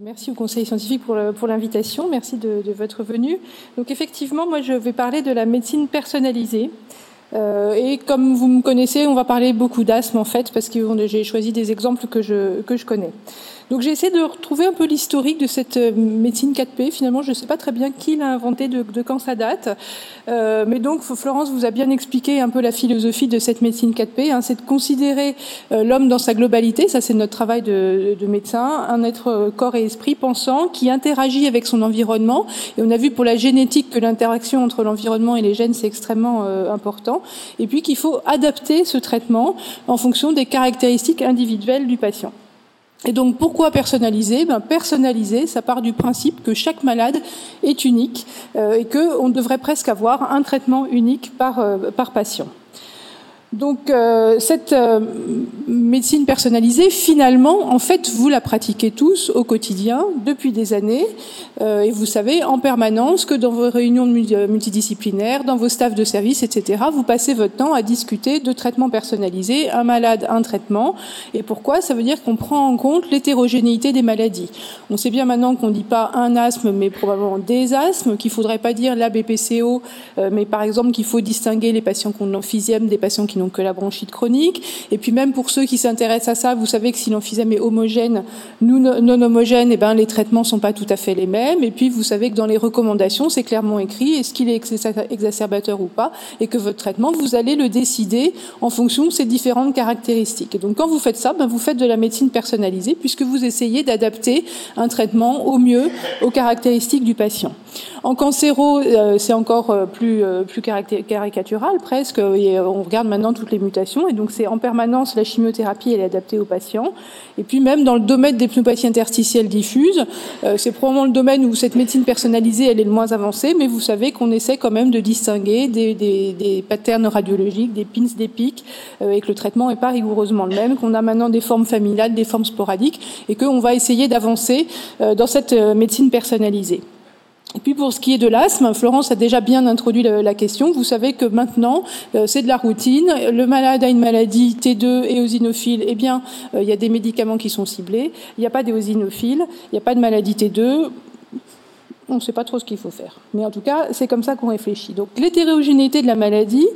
Merci au Conseil scientifique pour l'invitation. Merci de, de, votre venue. Donc effectivement, moi je vais parler de la médecine personnalisée. Euh, et comme vous me connaissez, on va parler beaucoup d'asthme en fait, parce que j'ai choisi des exemples que je, que je connais. Donc j'ai essayé de retrouver un peu l'historique de cette euh, médecine 4P. Finalement, je ne sais pas très bien qui l'a inventé, de, quand ça date. Euh, mais donc Florence vous a bien expliqué un peu la philosophie de cette médecine 4P. Hein, c'est de considérer euh, l'homme dans sa globalité. Ça, c'est notre travail de, de, médecin, un être euh, corps et esprit pensant qui interagit avec son environnement. Et on a vu pour la génétique que l'interaction entre l'environnement et les gènes c'est extrêmement important. Et puis qu'il faut adapter ce traitement en fonction des caractéristiques individuelles du patient. Et donc pourquoi personnaliser? Ben, Personnaliser, ça part du principe que chaque malade est unique euh, et qu'on devrait presque avoir un traitement unique par, euh, par patient. Donc euh, cette euh, médecine personnalisée, finalement, en fait, vous la pratiquez tous au quotidien depuis des années, euh, et vous savez en permanence que dans vos réunions multidisciplinaires, dans vos staffs de service, etc., vous passez votre temps à discuter de traitements personnalisés, un malade, un traitement. Et pourquoi? Ça veut dire qu'on prend en compte l'hétérogénéité des maladies. On sait bien maintenant qu'on ne dit pas un asthme, mais probablement des asthmes, qu'il faudrait pas dire la BPCO, mais par exemple qu'il faut distinguer les patients qui ont des patients qui n'ont donc la bronchite chronique. Et puis même pour ceux qui s'intéressent à ça, vous savez que si l'emphysème est homogène, nous non homogène, et eh ben les traitements sont pas tout à fait les mêmes. Et puis vous savez que dans les recommandations, c'est clairement écrit est-ce qu'il est exacerbateur ou pas, et que votre traitement, vous allez le décider en fonction de ces différentes caractéristiques. Et donc quand vous faites ça, ben, vous faites de la médecine personnalisée puisque vous essayez d'adapter un traitement au mieux aux caractéristiques du patient. En cancéro, euh, c'est encore euh, plus, euh, plus caricatural presque. Et on regarde maintenant toutes les mutations. Et donc, c'est en permanence la chimiothérapie, elle est adaptée aux patients. Et puis, même dans le domaine des pneumopathies interstitielles diffuses, c'est probablement le domaine où cette médecine personnalisée, elle est le moins avancée. Mais vous savez qu'on essaie quand même de distinguer des, des, des patterns radiologiques, des pins, des pics, et que le traitement n'est pas rigoureusement le même, qu'on a maintenant des formes familiales, des formes sporadiques, et qu'on va essayer d'avancer dans cette médecine personnalisée. Et puis pour ce qui est de l'asthme, Florence a déjà bien introduit la, question. Vous savez que maintenant, euh, c'est de la routine. Le malade a une maladie T2 et osinophile. Eh bien, euh, il y a des médicaments qui sont ciblés. Il n'y a pas d'éosinophiles. Il n'y a pas de maladie T2 on ne sait pas trop ce qu'il faut faire. Mais en tout cas, c'est comme ça qu'on réfléchit. Donc l'hétérogénéité de la maladie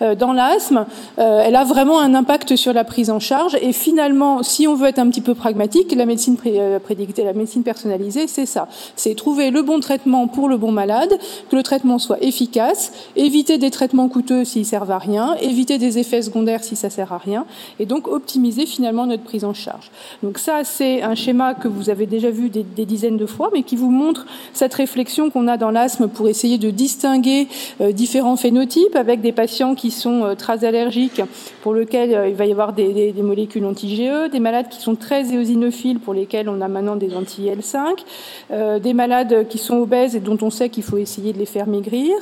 euh, dans l'asthme, euh, elle a vraiment un impact sur la prise en charge. Et finalement, si on veut être un petit peu pragmatique, la médecine euh, prédictée, la médecine personnalisée, c'est ça. C'est trouver le bon traitement pour le bon malade, que le traitement soit efficace, éviter des traitements coûteux s'ils servent à rien, éviter des effets secondaires si ça sert à rien, et donc optimiser finalement notre prise en charge. Donc ça, c'est un schéma que vous avez déjà vu des dizaines de fois, mais qui vous montre cette réflexion qu'on a dans l'asthme pour essayer de distinguer euh, différents phénotypes avec des patients qui sont euh, très allergiques, pour lesquels euh, il va y avoir des, molécules anti-GE, des malades qui sont très éosinophiles, pour lesquels on a maintenant des anti-L5, des malades qui sont obèses et dont on sait qu'il faut essayer de les faire maigrir,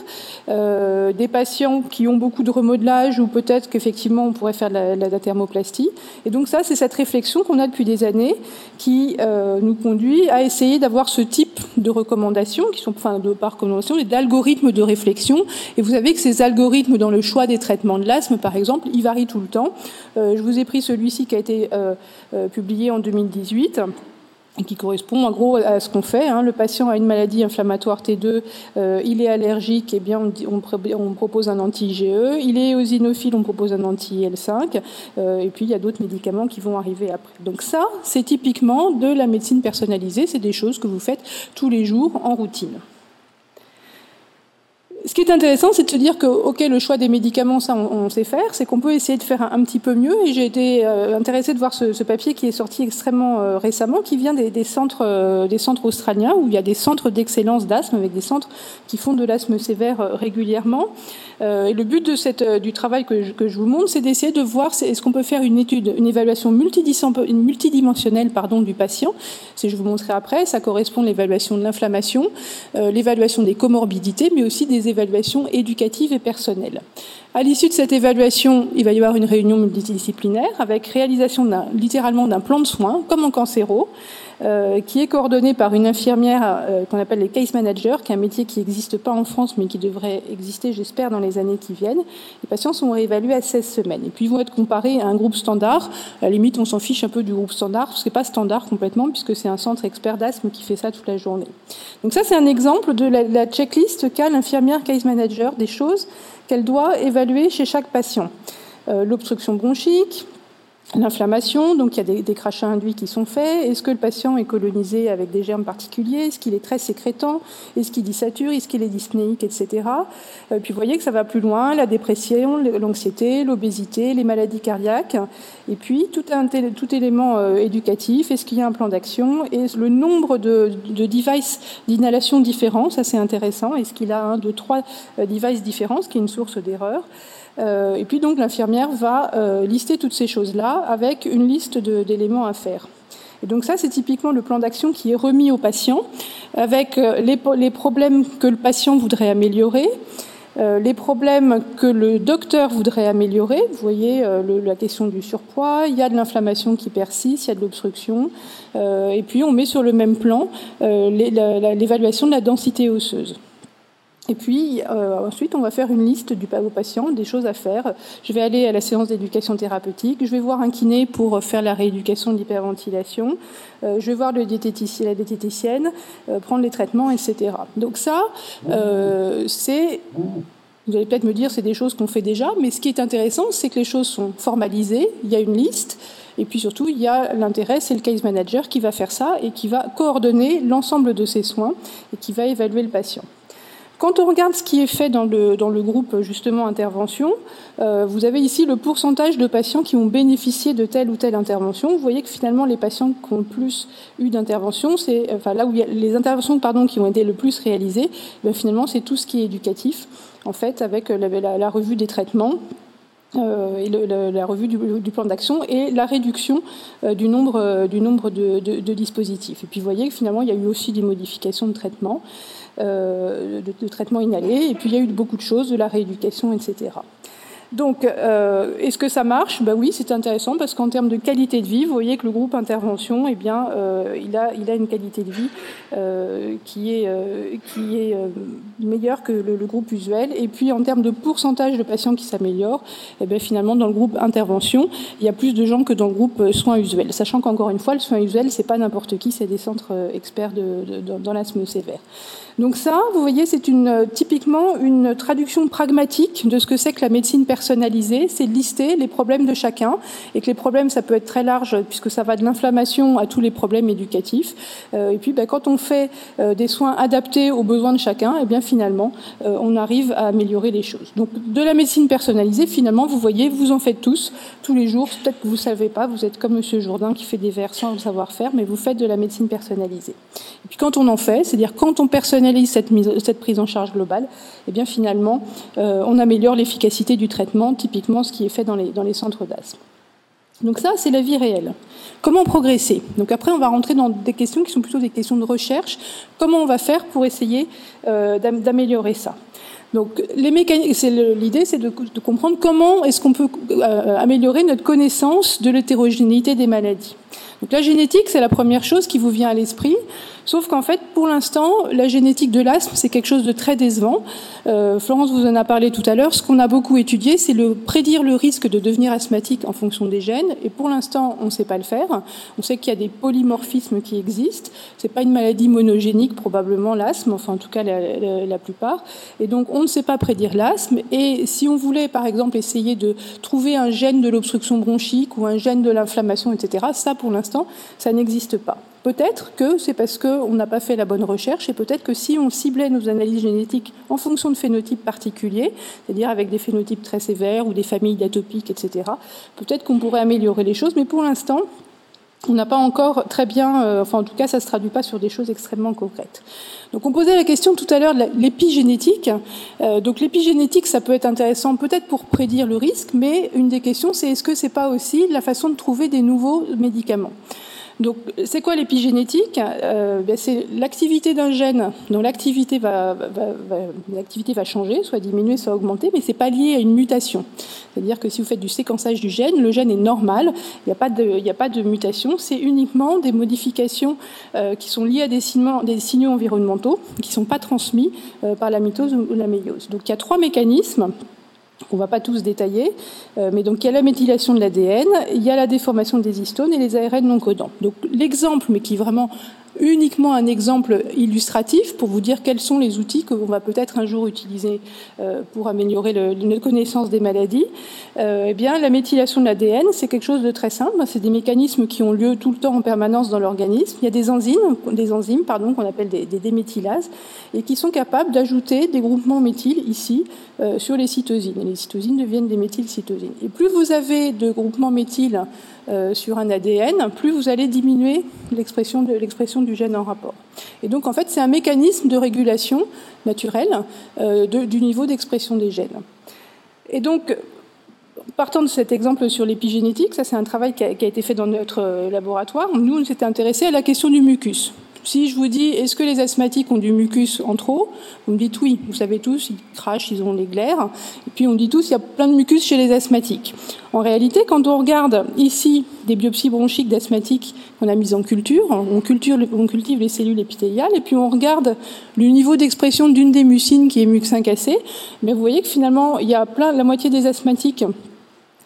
des patients qui ont beaucoup de remodelage ou peut-être qu'effectivement on pourrait faire de la, thermoplastie. Et donc ça, c'est cette réflexion qu'on a depuis des années qui nous conduit à essayer d'avoir ce type de recommandations qui sont, enfin, de par recommandation, et d'algorithmes de réflexion. Et vous savez que ces algorithmes dans le choix des traitements de l'asthme, par exemple, ils varient tout le temps. Euh, je vous ai pris celui-ci qui a été euh, euh, publié en 2018 et qui correspond en gros à ce qu'on fait. Hein. Le patient a une maladie inflammatoire T2, euh, il est allergique, et eh bien on, propose un anti-IgE. Il est eosinophile, on propose un anti-L5. Euh, et puis il y a d'autres médicaments qui vont arriver après. Donc ça, c'est typiquement de la médecine personnalisée. C'est des choses que vous faites tous les jours en routine. Ce qui est intéressant, c'est de se dire que, ok, le choix des médicaments, ça, on, sait faire, c'est qu'on peut essayer de faire un, petit peu mieux. Et j'ai été euh, intéressée de voir ce, papier qui est sorti extrêmement euh, récemment, qui vient des, centres, euh, des centres australiens où il y a des centres d'excellence d'asthme avec des centres qui font de l'asthme sévère régulièrement. et le but du travail que je, vous montre, c'est d'essayer de voir est-ce qu'on peut faire une étude, une évaluation multidimensionnelle, du patient. Si je vous montrerai après, ça correspond à l'évaluation de l'inflammation, l'évaluation des comorbidités, mais aussi des évaluation éducative et personnelle. À l'issue de cette évaluation, il va y avoir une réunion multidisciplinaire avec réalisation littéralement d'un plan de soins, comme en cancéro, euh, qui est coordonné par une infirmière euh, qu'on appelle les case managers, qui est un métier qui n'existe pas en France, mais qui devrait exister, j'espère, dans les années qui viennent. Les patients sont réévalués à 16 semaines. Et puis, ils vont être comparés à un groupe standard. À la limite, on s'en fiche un peu du groupe standard, parce que pas standard complètement, puisque c'est un centre expert d'asthme qui fait ça toute la journée. Donc ça, c'est un exemple de la, la checklist qu'a l'infirmière case manager des choses qu'elle doit évaluer chez chaque patient. Euh, L'obstruction bronchique, L'inflammation, donc il y a des, crachats induits qui sont faits. Est-ce que le patient est colonisé avec des germes particuliers? Est-ce qu'il est très sécrétant? Est-ce qu'il dissature? Est-ce qu'il est dyspnéique, etc. Euh, puis vous voyez que ça va plus loin la dépression, l'anxiété, l'obésité, les maladies cardiaques, et puis tout, élément euh, éducatif. Est-ce qu'il y a un plan d'action? Et le nombre de, de devices d'inhalation différents, ça c'est intéressant. Est-ce qu'il a un, deux, trois euh, devices différents, ce qui est une source d'erreur? Et puis donc l'infirmière va lister toutes ces choses-là avec une liste d'éléments à faire. Et donc ça, c'est typiquement le plan d'action qui est remis au patient avec euh, les, problèmes que le patient voudrait améliorer, euh, les problèmes que le docteur voudrait améliorer. Vous voyez le, la question du surpoids, il y a de l'inflammation qui persiste, il y a de l'obstruction, et puis on met sur le même plan l'évaluation de la densité osseuse. Et puis euh, ensuite, on va faire une liste du au patient des choses à faire. Je vais aller à la séance d'éducation thérapeutique. Je vais voir un kiné pour faire la rééducation de l'hyperventilation. Euh, je vais voir le diététicien, la diététicienne, euh, prendre les traitements, etc. Donc ça, euh, c'est vous allez peut-être me dire c'est des choses qu'on fait déjà, mais ce qui est intéressant, c'est que les choses sont formalisées. Il y a une liste. Et puis surtout, il y a l'intérêt, c'est le case manager qui va faire ça et qui va coordonner l'ensemble de ses soins et qui va évaluer le patient. Quand on regarde ce qui est fait dans le, dans le groupe justement intervention, euh, vous avez ici le pourcentage de patients qui ont bénéficié de telle ou telle intervention. Vous voyez que finalement les patients qui ont le plus eu d'interventions, c'est enfin là où il y a les interventions pardon qui ont été le plus réalisées, ben, finalement c'est tout ce qui est éducatif en fait avec la, la revue des traitements. Euh, la, revue du, plan d'action et la réduction euh, du nombre, euh, de, dispositifs. Et puis vous voyez que finalement il y a eu aussi des modifications de traitement. De, traitement inhalé, et puis il y a eu beaucoup de choses, de la rééducation, etc. Donc, euh, est-ce que ça marche? Ben oui, c'est intéressant parce qu'en termes de qualité de vie, vous voyez que le groupe intervention, eh bien, euh, il, a, il a une qualité de vie euh, qui est, euh, qui est euh, meilleure que le, le, groupe usuel. Et puis, en termes de pourcentage de patients qui s'améliorent, eh bien, finalement, dans le groupe intervention, il y a plus de gens que dans le groupe soins usuels. Sachant qu'encore une fois, le soin usuel, c'est pas n'importe qui, c'est des centres experts de, de, dans l'asthme sévère. Donc ça, vous voyez, c'est une, typiquement une traduction pragmatique de ce que c'est que la médecine personnalisée, c'est lister les problèmes de chacun, et que les problèmes, ça peut être très large, puisque ça va de l'inflammation à tous les problèmes éducatifs. Euh, et puis, ben, quand on fait euh, des soins adaptés aux besoins de chacun, et eh bien finalement, euh, on arrive à améliorer les choses. Donc, de la médecine personnalisée, finalement, vous voyez, vous en faites tous, tous les jours. Peut-être que vous savez pas, vous êtes comme Monsieur Jourdain qui fait des vers sans savoir-faire, mais vous faites de la médecine personnalisée. Et puis, quand on en fait, c'est-à-dire quand on personnalise cette, mise, cette prise en charge globale, et eh bien finalement, on améliore l'efficacité du traitement, typiquement ce qui est fait dans les, centres d'asthme. Donc ça, c'est la vie réelle. Comment progresser? Donc après, on va rentrer dans des questions qui sont plutôt des questions de recherche. Comment on va faire pour essayer euh, d'améliorer ça? Donc l'idée, c'est de, de, comprendre comment est-ce qu'on peut euh, améliorer notre connaissance de l'hétérogénéité des maladies. Donc la génétique, c'est la première chose qui vous vient à l'esprit. Sauf qu'en fait, pour l'instant, la génétique de l'asthme, c'est quelque chose de très décevant. Euh, Florence vous en a parlé tout à l'heure. Ce qu'on a beaucoup étudié, c'est le prédire le risque de devenir asthmatique en fonction des gènes. Et pour l'instant, on ne sait pas le faire. On sait qu'il y a des polymorphismes qui existent. C'est pas une maladie monogénique, probablement l'asthme, enfin en tout cas la, la, la, plupart. Et donc, on ne sait pas prédire l'asthme. Et si on voulait, par exemple, essayer de trouver un gène de l'obstruction bronchique ou un gène de l'inflammation, etc., ça, pour l'instant, ça n'existe pas. Peut-être que c'est parce qu'on n'a pas fait la bonne recherche et peut-être que si on ciblait nos analyses génétiques en fonction de phénotypes particuliers, c'est-à-dire avec des phénotypes très sévères ou des familles d'atopiques, etc., peut-être qu'on pourrait améliorer les choses, mais pour l'instant, on n'a pas encore très bien, euh, enfin en tout cas ça se traduit pas sur des choses extrêmement concrètes. Donc on posait la question tout à l'heure de l'épigénétique. Euh, donc l'épigénétique ça peut être intéressant peut-être pour prédire le risque, mais une des questions c'est est-ce que c'est pas aussi la façon de trouver des nouveaux médicaments? Donc, c'est quoi l'épigénétique? Euh, ben, C'est l'activité d'un gène dont l'activité va, changer, soit diminuer, soit augmenter, mais c'est pas lié à une mutation. C'est-à-dire que si vous faites du séquençage du gène, le gène est normal, il n'y a, pas de, mutation, c'est uniquement des modifications euh, qui sont liées à des signaux, des signaux environnementaux qui ne sont pas transmis euh, par la mitose ou la méiose. Donc, il y a trois mécanismes on ne va pas tous détailler, euh, mais donc il y a la méthylation de l'ADN, il y a la déformation des histones et les ARN non codants. Donc l'exemple, mais qui vraiment uniquement un exemple illustratif pour vous dire quels sont les outils que l'on va peut-être un jour utiliser euh, pour améliorer notre connaissance des maladies. Euh, eh bien, la méthylation de l'ADN, c'est quelque chose de très simple. C'est des mécanismes qui ont lieu tout le temps en permanence dans l'organisme. Il y a des enzymes, des enzymes pardon, qu'on appelle des, des, déméthylases et qui sont capables d'ajouter des groupements méthyl ici euh, sur les cytosines. Les cytosines deviennent des méthylcytosines. Et plus vous avez de groupements méthyl euh, sur un ADN, plus vous allez diminuer l'expression du gène en rapport. Et donc en fait, c'est un mécanisme de régulation naturelle euh, du niveau d'expression des gènes. Et donc, partant de cet exemple sur l'épigénétique, ça c'est un travail qui a, été fait dans notre euh, laboratoire. Nous, on s'était intéressés à la question du mucus. Si je vous dis, est-ce que les asthmatiques ont du mucus en trop Vous me dites oui, vous savez tous, ils crachent, ils ont les glaires. Et puis on dit tous, il y a plein de mucus chez les asthmatiques. En réalité, quand on regarde ici des biopsies bronchiques d'asthmatiques qu'on a mises en culture, on, cultive les cellules épithéliales, et puis on regarde le niveau d'expression d'une des mucines qui est MUC5AC, mais vous voyez que finalement, il y a plein, la moitié des asthmatiques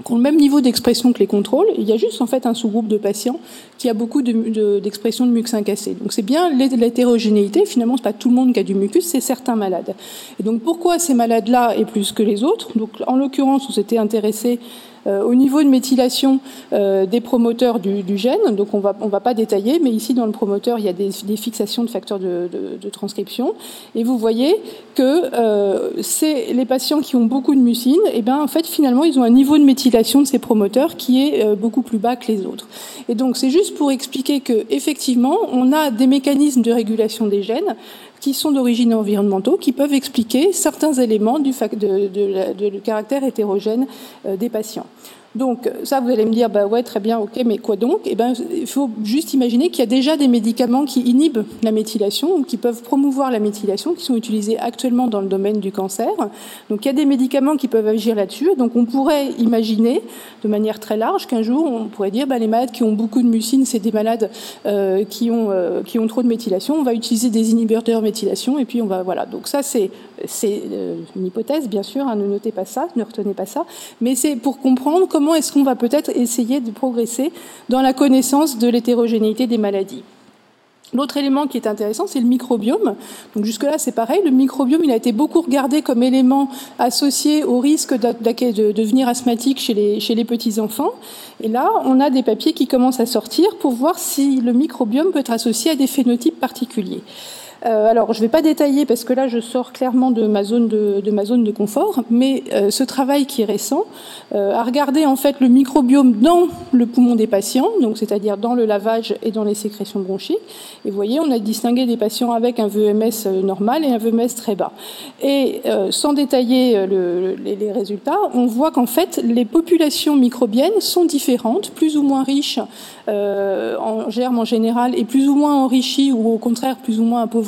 qui ont le même niveau d'expression que les contrôles. Il y a juste en fait un sous-groupe de patients qui a beaucoup d'expression de, de, MUC5AC. Donc c'est bien l'hétérogénéité. Finalement, c'est pas tout le monde qui a du mucus, c'est certains malades. Et donc pourquoi ces malades-là est plus que les autres? Donc en l'occurrence, on s'était intéressé au niveau de méthylation euh, des promoteurs du, gène, donc on va, on va pas détailler, mais ici dans le promoteur, il y a des, fixations de facteurs de, transcription. Et vous voyez que euh, c'est les patients qui ont beaucoup de mucine, et ben en fait finalement ils ont un niveau de méthylation de ces promoteurs qui est beaucoup plus bas que les autres. Et donc c'est juste pour expliquer que effectivement on a des mécanismes de régulation des gènes qui sont d'origine environnementaux, qui peuvent expliquer certains éléments du, de, de, caractère hétérogène euh, des patients. Donc ça, vous allez me dire, bah ouais, très bien, ok, mais quoi donc? Eh ben, il faut juste imaginer qu'il y a déjà des médicaments qui inhibent la méthylation ou qui peuvent promouvoir la méthylation, qui sont utilisés actuellement dans le domaine du cancer. Donc il y a des médicaments qui peuvent agir là-dessus. Donc on pourrait imaginer, de manière très large, qu'un jour on pourrait dire, bah, les malades qui ont beaucoup de mucine, c'est des malades euh, qui ont euh, qui ont trop de méthylation. On va utiliser des inhibiteurs méthylation et puis on va voilà. Donc ça c'est c'est euh, une hypothèse, bien sûr. Hein, ne notez pas ça, ne retenez pas ça, mais c'est pour comprendre comment est-ce qu'on va peut-être essayer de progresser dans la connaissance de l'hétérogénéité des maladies. L'autre élément qui est intéressant, c'est le microbiome. Donc jusque-là, c'est pareil. Le microbiome, il a été beaucoup regardé comme élément associé au risque de, devenir asthmatique chez les, chez les petits-enfants. Et là, on a des papiers qui commencent à sortir pour voir si le microbiome peut être associé à des phénotypes particuliers. Euh, alors, je ne vais pas détailler parce que là, je sors clairement de ma zone de, confort, mais euh, ce travail qui est récent euh, a regardé en fait le microbiome dans le poumon des patients, donc c'est-à-dire dans le lavage et dans les sécrétions bronchiques. Et vous voyez, on a distingué des patients avec un VMS normal et un VMS très bas. Et sans détailler le, les, les, résultats, on voit qu'en fait, les populations microbiennes sont différentes, plus ou moins riches en germes en général et plus ou moins enrichies ou au contraire plus ou moins appauvries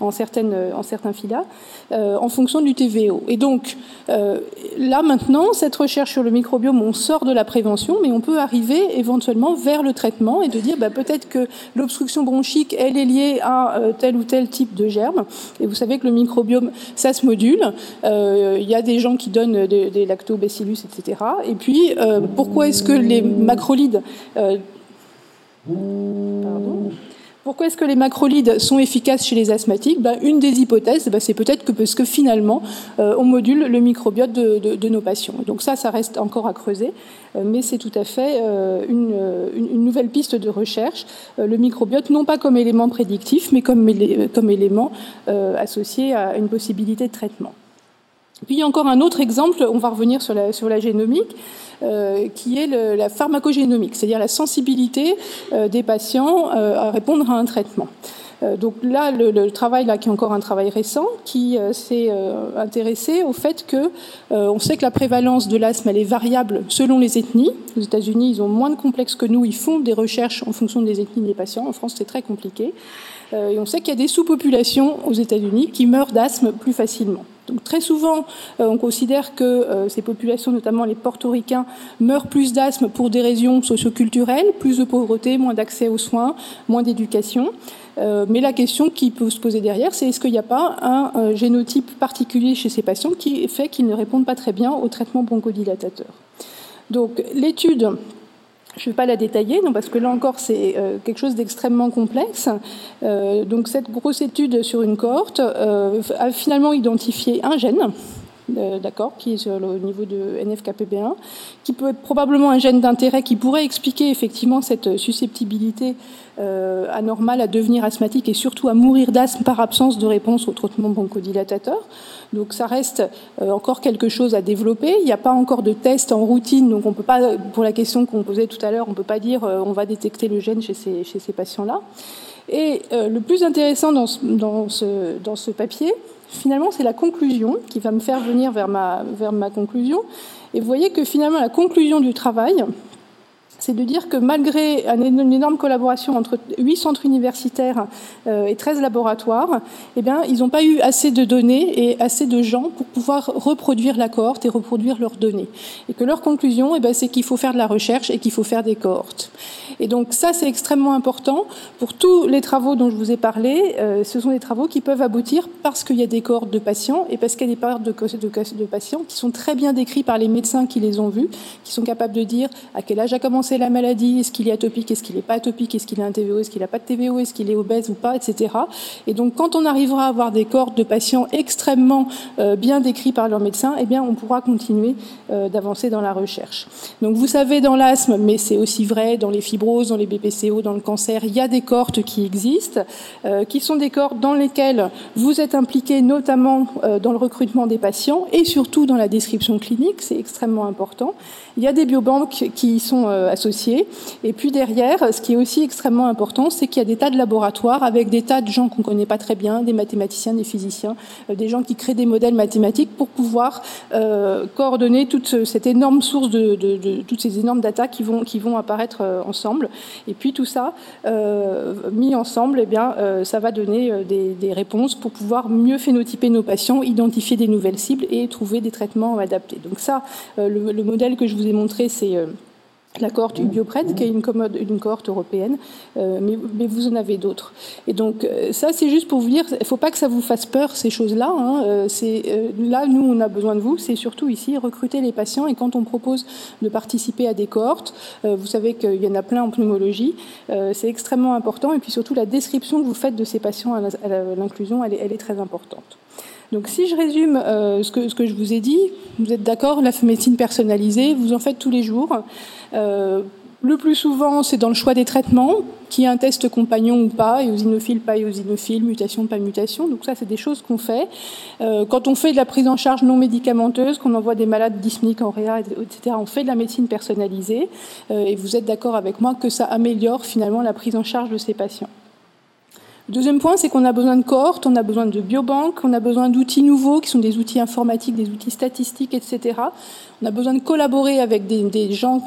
en, certains filas, euh, en fonction du TVO. Et donc, euh, là maintenant, cette recherche sur le microbiome, on sort de la prévention, mais on peut arriver éventuellement vers le traitement et de dire bah, peut-être que l'obstruction bronchique, elle est liée à euh, tel ou tel type de germe. Et vous savez que le microbiome, ça se module. Il y a des gens qui donnent des, des lactobacillus, etc. Et puis, pourquoi est-ce que les macrolides Pardon pourquoi est-ce que les macrolides sont efficaces chez les asthmatiques? Ben, Une des hypothèses, ben, c'est peut-être que parce que finalement, euh, on module le microbiote de, nos patients. Donc ça, ça reste encore à creuser, euh, mais c'est tout à fait euh, une, nouvelle piste de recherche. le microbiote, non pas comme élément prédictif, mais comme, comme élément associé à une possibilité de traitement. Puis il y a encore un autre exemple, on va revenir sur la, génomique, euh, qui est la pharmacogénomique, c'est-à-dire la sensibilité euh, des patients euh, à répondre à un traitement. donc là, le, travail là, qui est encore un travail récent, qui s'est intéressé au fait que on sait que la prévalence de l'asthme elle est variable selon les ethnies. Aux États-Unis, ils ont moins de complexes que nous. Ils font des recherches en fonction des ethnies des patients. En France, c'est très compliqué. et on sait qu'il y a des sous-populations aux États-Unis qui meurent d'asthme plus facilement. Donc très souvent, euh, on considère que euh, ces populations, notamment les portoricains, meurent plus d'asthme pour des raisons socioculturelles, plus de pauvreté, moins d'accès aux soins, moins d'éducation. Euh, mais la question qui peut se poser derrière, c'est est-ce qu'il n'y a pas un génotype particulier chez ces patients qui fait qu'ils ne répondent pas très bien au traitement bronchodilatateur? Donc l'étude je ne vais pas la détailler, non, parce que là encore, c'est euh, quelque chose d'extrêmement complexe. Euh, donc, cette grosse étude sur une cohorte euh, a finalement identifié un gène d'accord, qui est le niveau de NFKPB1, qui peut être probablement un gène d'intérêt qui pourrait expliquer effectivement cette susceptibilité euh, anormale à devenir asthmatique et surtout à mourir d'asthme par absence de réponse au traitement bronchodilatateur. Donc ça reste euh, encore quelque chose à développer. Il n'y a pas encore de test en routine, donc on peut pas, pour la question qu'on posait tout à l'heure, on ne peut pas dire on va détecter le gène chez ces, chez ces patients-là. Et le plus intéressant dans dans ce, dans ce papier, finalement, c'est la conclusion qui va me faire venir vers ma, conclusion. Et vous voyez que finalement, la conclusion du travail, c'est de dire que malgré une énorme collaboration entre huit centres universitaires euh, et 13 laboratoires, eh bien, ils n'ont pas eu assez de données et assez de gens pour pouvoir reproduire la cohorte et reproduire leurs données. Et que leur conclusion, eh bien, c'est qu'il faut faire de la recherche et qu'il faut faire des cohortes. Et donc ça, c'est extrêmement important pour tous les travaux dont je vous ai parlé. Euh, ce sont des travaux qui peuvent aboutir parce qu'il y a des cohortes de patients et parce qu'il y a des cohortes de, de, de patients qui sont très bien décrits par les médecins qui les ont vus, qui sont capables de dire à quel âge a commencé la maladie, est-ce qu'il est atopique, est-ce qu'il n'est pas atopique, est-ce qu'il a un TVO, est-ce qu'il n'a pas de TVO, est-ce qu'il est obèse ou pas, etc. Et donc quand on arrivera à avoir des cohortes de patients extrêmement euh, bien décrits par leurs médecins, eh bien on pourra continuer euh, d'avancer dans la recherche. Donc vous savez dans l'asthme, mais c'est aussi vrai dans les fibroses, dans les BPCO, dans le cancer, il y a des cohortes qui existent, euh, qui sont des cohortes dans lesquelles vous êtes impliqués notamment dans le recrutement des patients et surtout dans la description clinique, c'est extrêmement important. Il y a des biobanques qui sont. Et puis derrière, ce qui est aussi extrêmement important, c'est qu'il y a des tas de laboratoires avec des tas de gens qu'on ne connaît pas très bien, des mathématiciens, des physiciens, euh, des gens qui créent des modèles mathématiques pour pouvoir euh, coordonner toute cette énorme source de, toutes ces énormes datas qui vont, qui vont apparaître euh, ensemble. Et puis tout ça, mis ensemble, eh bien, ça va donner des, réponses pour pouvoir mieux phénotyper nos patients, identifier des nouvelles cibles et trouver des traitements adaptés. Donc ça, le modèle que je vous ai montré, c'est la cohorte Biopred, qui est une, une cohorte européenne, euh, mais, vous en avez d'autres. Et donc euh, ça, c'est juste pour vous dire, il ne faut pas que ça vous fasse peur ces choses-là. Hein, euh, là, nous, on a besoin de vous. C'est surtout ici recruter les patients. Et quand on propose de participer à des cohortes, vous savez qu'il y en a plein en pneumologie. c'est extrêmement important. Et puis surtout, la description que vous faites de ces patients à l'inclusion, elle, est très importante. Donc si je résume ce, que, ce, que, je vous ai dit, vous êtes d'accord, la médecine personnalisée, vous en faites tous les jours. Euh, le plus souvent, c'est dans le choix des traitements, qui est un test compagnon ou pas, éosinophile, pas éosinophile, mutation, pas mutation. Donc ça, c'est des choses qu'on fait. Euh, quand on fait de la prise en charge non médicamenteuse, qu'on envoie des malades dyspniques en réa, etc., on fait de la médecine personnalisée. Euh, et vous êtes d'accord avec moi que ça améliore finalement la prise en charge de ces patients. Deuxième point, c'est qu'on a besoin de cohortes, on a besoin de biobanques, on a besoin d'outils nouveaux qui sont des outils informatiques, des outils statistiques, etc. On a besoin de collaborer avec des, gens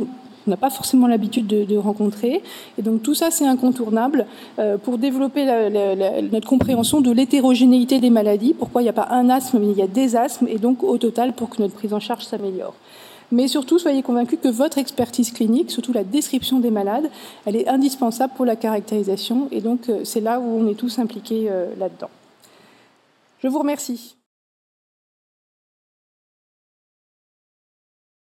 qu'on n'a pas forcément l'habitude de, rencontrer. Et donc tout ça, c'est incontournable euh, pour développer notre compréhension de l'hétérogénéité des maladies, pourquoi il n'y a pas un asthme, mais il y a des asthmes, et donc au total pour que notre prise en charge s'améliore. Mais surtout, soyez convaincus que votre expertise clinique, surtout la description des malades, elle est indispensable pour la caractérisation. Et donc, euh, c'est là où on est tous impliqués euh, là-dedans. Je vous remercie.